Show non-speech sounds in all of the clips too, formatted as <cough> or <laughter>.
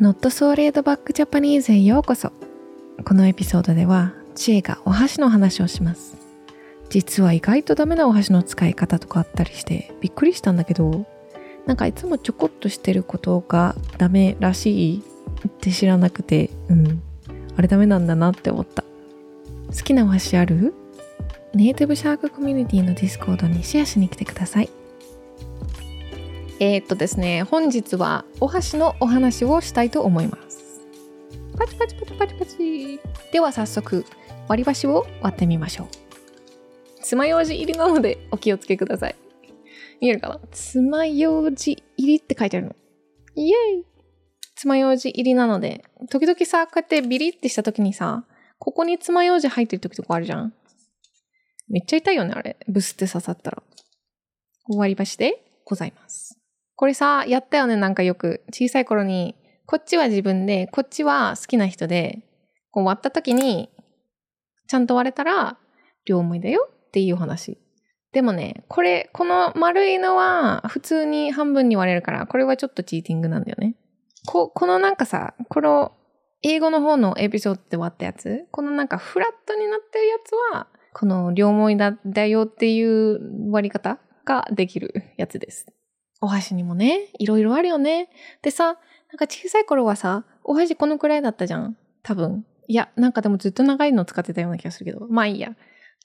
Not So Laid Back Japanese へようこそこのエピソードでは知恵がお箸の話をします。実は意外とダメなお箸の使い方とかあったりしてびっくりしたんだけどなんかいつもちょこっとしてることがダメらしいって知らなくてうん。あれダメなんだなって思った。好きなお箸ある？ NativShark コミュニティの Discord にシェアしに来てください。えー、っとですね、本日はお箸のお話をしたいと思います。パチパチパチパチパチ。では早速、割り箸を割ってみましょう。爪楊枝入りなのでお気をつけください。見えるかな？爪楊枝入りって書いてあるの。イエーイ爪楊枝入りなので、時々さ、こうやってビリってした時にさ、ここに爪楊枝入ってる時とかあるじゃんめっちゃ痛いよね、あれ。ブスって刺さったら。割り箸でございます。これさ、やったよね、なんかよく。小さい頃に、こっちは自分で、こっちは好きな人で、こう割った時に、ちゃんと割れたら、両思いだよっていう話。でもね、これ、この丸いのは普通に半分に割れるから、これはちょっとチーティングなんだよね。こ、このなんかさ、この英語の方のエピソードで割ったやつ、このなんかフラットになってるやつは、この両思いだだよっていう割り方ができるやつです。お箸にもね、いろいろあるよね。でさ、なんか小さい頃はさ、お箸このくらいだったじゃん。多分。いや、なんかでもずっと長いの使ってたような気がするけど。まあいいや。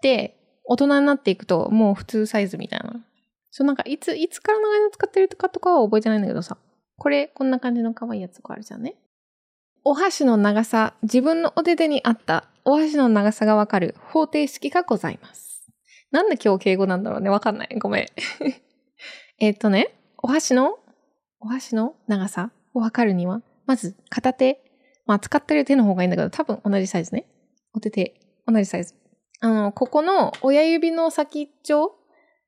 で、大人になっていくと、もう普通サイズみたいな。そうなんかいつ、いつから長いの使ってるとかとかは覚えてないんだけどさ。これ、こんな感じの可愛いやつとかあるじゃんね。お箸の長さ、自分のお手手に合ったお箸の長さがわかる方程式がございます。なんで今日敬語なんだろうね。わかんない。ごめん。<laughs> えっとね、お箸の、お箸の？長さ？を測るには、まず片手、まあ使ってる手の方がいいんだけど、多分同じサイズね。お手手、同じサイズ。あの、ここの親指の先っちょ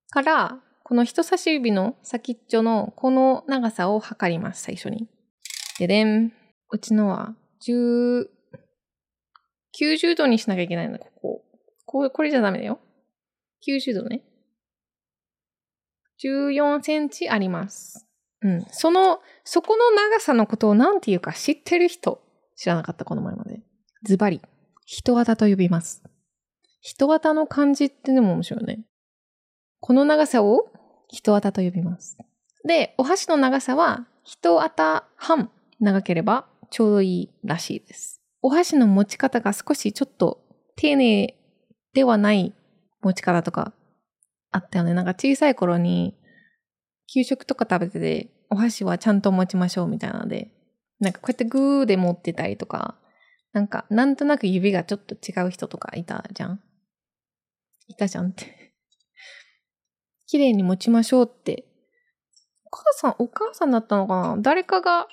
から、この人差し指の先っちょのこの長さを測ります、最初に。ででん。うちのは、10、90度にしなきゃいけないんだ、ここ。こ、これじゃダメだよ。90度ね。14センチあります。うん。その、そこの長さのことを何て言うか知ってる人、知らなかった、この前まで。ズバリ、人型と呼びます。人型の漢字ってでも面白いね。この長さを人型と呼びます。で、お箸の長さは人型半長ければちょうどいいらしいです。お箸の持ち方が少しちょっと丁寧ではない持ち方とかあったよね。なんか小さい頃に、給食とか食べてて、お箸はちゃんと持ちましょうみたいなので、なんかこうやってグーで持ってたりとか、なんかなんとなく指がちょっと違う人とかいたじゃんいたじゃんって綺麗に持ちましょうって、お母さん、お母さんだったのかな？誰かが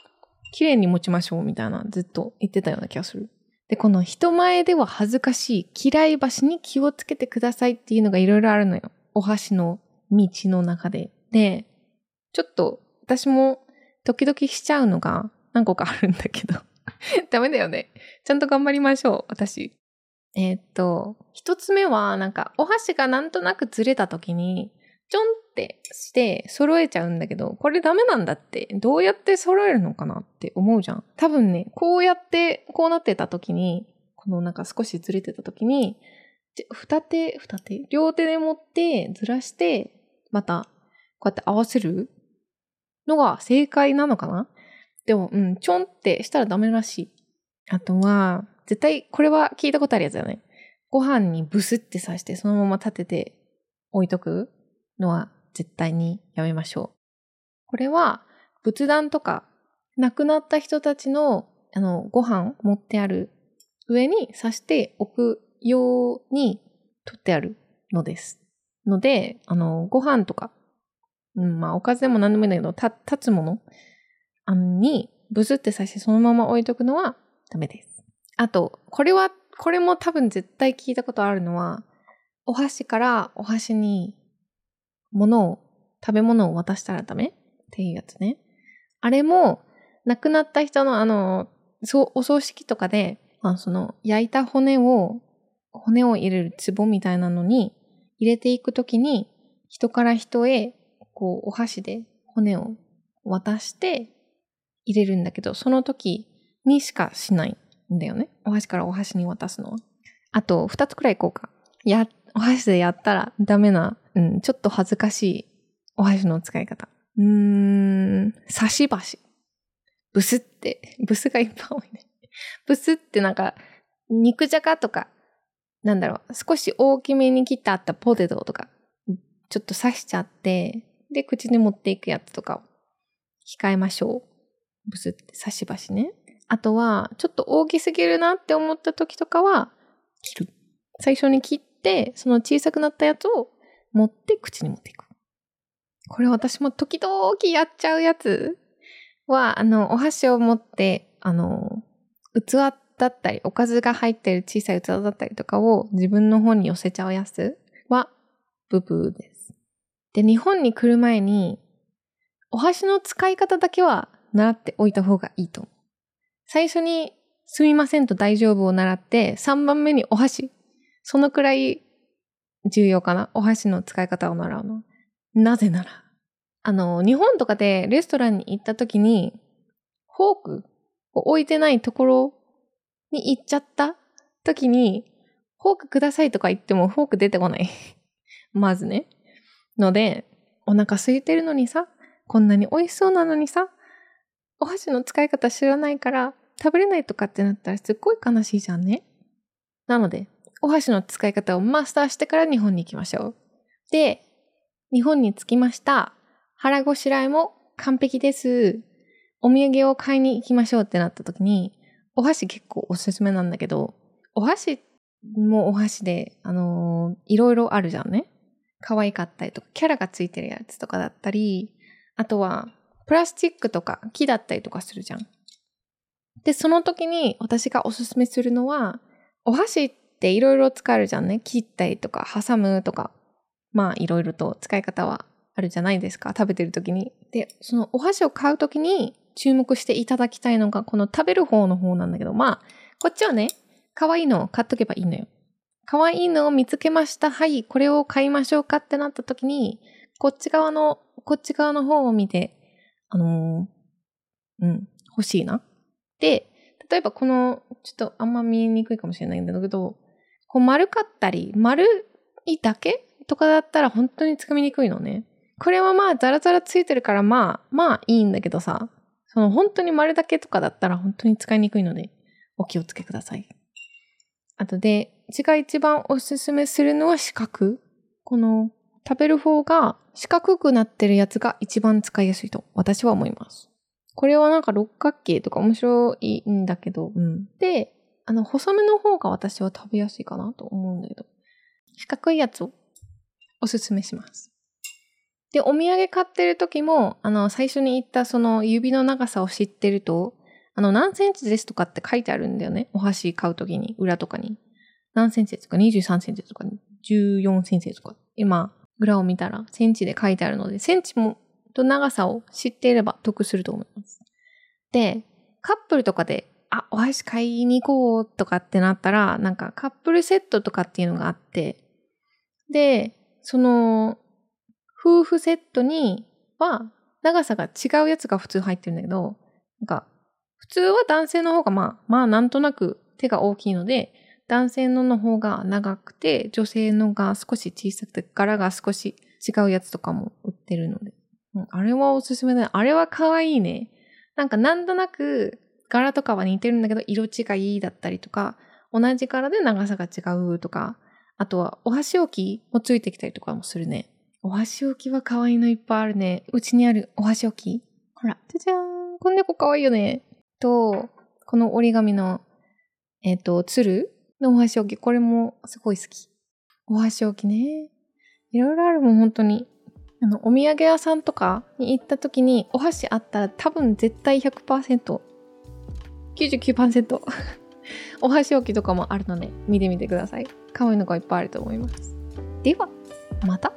綺麗に持ちましょうみたいなずっと言ってたような気がする。で、この人前では恥ずかしい嫌い箸に気をつけてくださいっていうのがいろいろあるのよ。お箸の道の中で。で、ちょっと私も時々しちゃうのが何個かあるんだけど。<laughs> ダメだよね。ちゃんと頑張りましょう、私。えー、っと、一つ目は、なんか、お箸がなんとなくずれた時に、ちょんってして揃えちゃうんだけど、これダメなんだって、どうやって揃えるのかなって思うじゃん。多分ね、こうやって、こうなってた時に、このなんか少しずれてた時に、二手、二手、両手で持ってずらして、また、こうやって合わせるのが正解なのかな？でも、うん、ちょんってしたらダメらしい。あとは、絶対、これは聞いたことあるやつだよね。ご飯にブスって刺して、そのまま立てて置いとくのは絶対にやめましょう。これは、仏壇とか、亡くなった人たちの、あの、ご飯持ってある上に刺して置く用に取ってあるのです。ので、あの、ご飯とか、うん、まあ、おかずでも何でもいいんだけど、た、立つものあのに、ブスって刺してそのまま置いとくのはダメです。あと、これは、これも多分絶対聞いたことあるのは、お箸からお箸に物を、食べ物を渡したらダメ？っていうやつね。あれも、亡くなった人のあの、そう、お葬式とかで、まあ、その、焼いた骨を骨を入れる壺みたいなのに入れていくときに人から人へこうお箸で骨を渡して入れるんだけど、その時にしかしないんだよね。お箸からお箸に渡すのは。あと、二つくらいこうか。や、お箸でやったらダメな、うん、ちょっと恥ずかしいお箸の使い方。うーん、差し箸。ブスって、ブスがいっぱい多いね。ブスってなんか、肉じゃがとか、なんだろう、少し大きめに切ってあったポテトとか、ちょっと刺しちゃって、で、口に持っていくやつとかを控えましょう。ブスって刺し箸ね。あとは、ちょっと大きすぎるなって思った時とかは、切る。最初に切って、その小さくなったやつを持って口に持っていく。これ私も時々やっちゃうやつは、あの、お箸を持って、あの、器だったり、おかずが入ってる小さい器だったりとかを自分の方に寄せちゃうやつは、ブブーです。で、日本に来る前に、お箸の使い方だけは習っておいた方がいいと思う。最初に、すみませんと大丈夫を習って、3番目にお箸。そのくらい重要かな。お箸の使い方を習うの。なぜなら、あの、日本とかでレストランに行った時に、フォークを置いてないところに行っちゃった時に、フォークくださいとか言ってもフォーク出てこない。<laughs> まずね。ので、お腹空いてるのにさ、こんなに美味しそうなのにさ、お箸の使い方知らないから食べれないとかってなったらすっごい悲しいじゃんね。なので、お箸の使い方をマスターしてから日本に行きましょう。で、日本に着きました。腹ごしらえも完璧です。お土産を買いに行きましょうってなった時に、お箸結構おすすめなんだけど、お箸もお箸で、あのー、いろいろあるじゃんね。可愛かったりとか、キャラがついてるやつとかだったり、あとは、プラスチックとか木だったりとかするじゃん。で、その時に私がおすすめするのは、お箸っていろいろ使えるじゃんね。切ったりとか、挟むとか。まあ、いろいろと使い方はあるじゃないですか。食べてる時に。で、そのお箸を買う時に注目していただきたいのが、この食べる方の方なんだけど、まあ、こっちはね、可愛いのを買っとけばいいのよ。可愛いのを見つけました。はい、これを買いましょうかってなった時に、こっち側の、こっち側の方を見て、あのー、うん、欲しいな。で、例えばこの、ちょっとあんま見えにくいかもしれないんだけど、こう丸かったり、丸いだけとかだったら本当につかみにくいのね。これはまあザラザラついてるからまあ、まあいいんだけどさ、その本当に丸だけとかだったら本当に使いにくいので、お気をつけください。あとで、うちが一番おすすめするのは四角。この食べる方が四角くなってるやつが一番使いやすいと私は思います。これはなんか六角形とか面白いんだけど、うん。で、あの、細めの方が私は食べやすいかなと思うんだけど、四角いやつをおすすめします。で、お土産買ってる時も、あの、最初に言ったその指の長さを知ってると、あの、何センチですとかって書いてあるんだよね。お箸買う時に、裏とかに。何センチですか ?23 センチとか、14センチとか？今、裏を見たらセンチで書いてあるので、センチもと長さを知っていれば得すると思います。で、カップルとかで、あ、お箸買いに行こうとかってなったら、なんかカップルセットとかっていうのがあって、で、その、夫婦セットには長さが違うやつが普通入ってるんだけど、なんか、普通は男性の方がまあ、まあなんとなく手が大きいので、男性のの方が長くて、女性のが少し小さくて、柄が少し違うやつとかも売ってるので。うんあれはおすすめだあれは可愛いね。なんかなんとなく柄とかは似てるんだけど色違いだったりとか、同じ柄で長さが違うとか、あとはお箸置きもついてきたりとかもするね。お箸置きは可愛いのいっぱいあるね。うちにあるお箸置き。ほら、じゃじゃーん。この猫可愛いよね。と、この折り紙の、えっ、ー、と、鶴のお箸置き。これもすごい好き。お箸置きね。いろいろあるもん、本当に。あの、お土産屋さんとかに行った時にお箸あったら多分絶対100%、99% <laughs> お箸置きとかもあるので見てみてください。可愛いのがいっぱいあると思います。では、また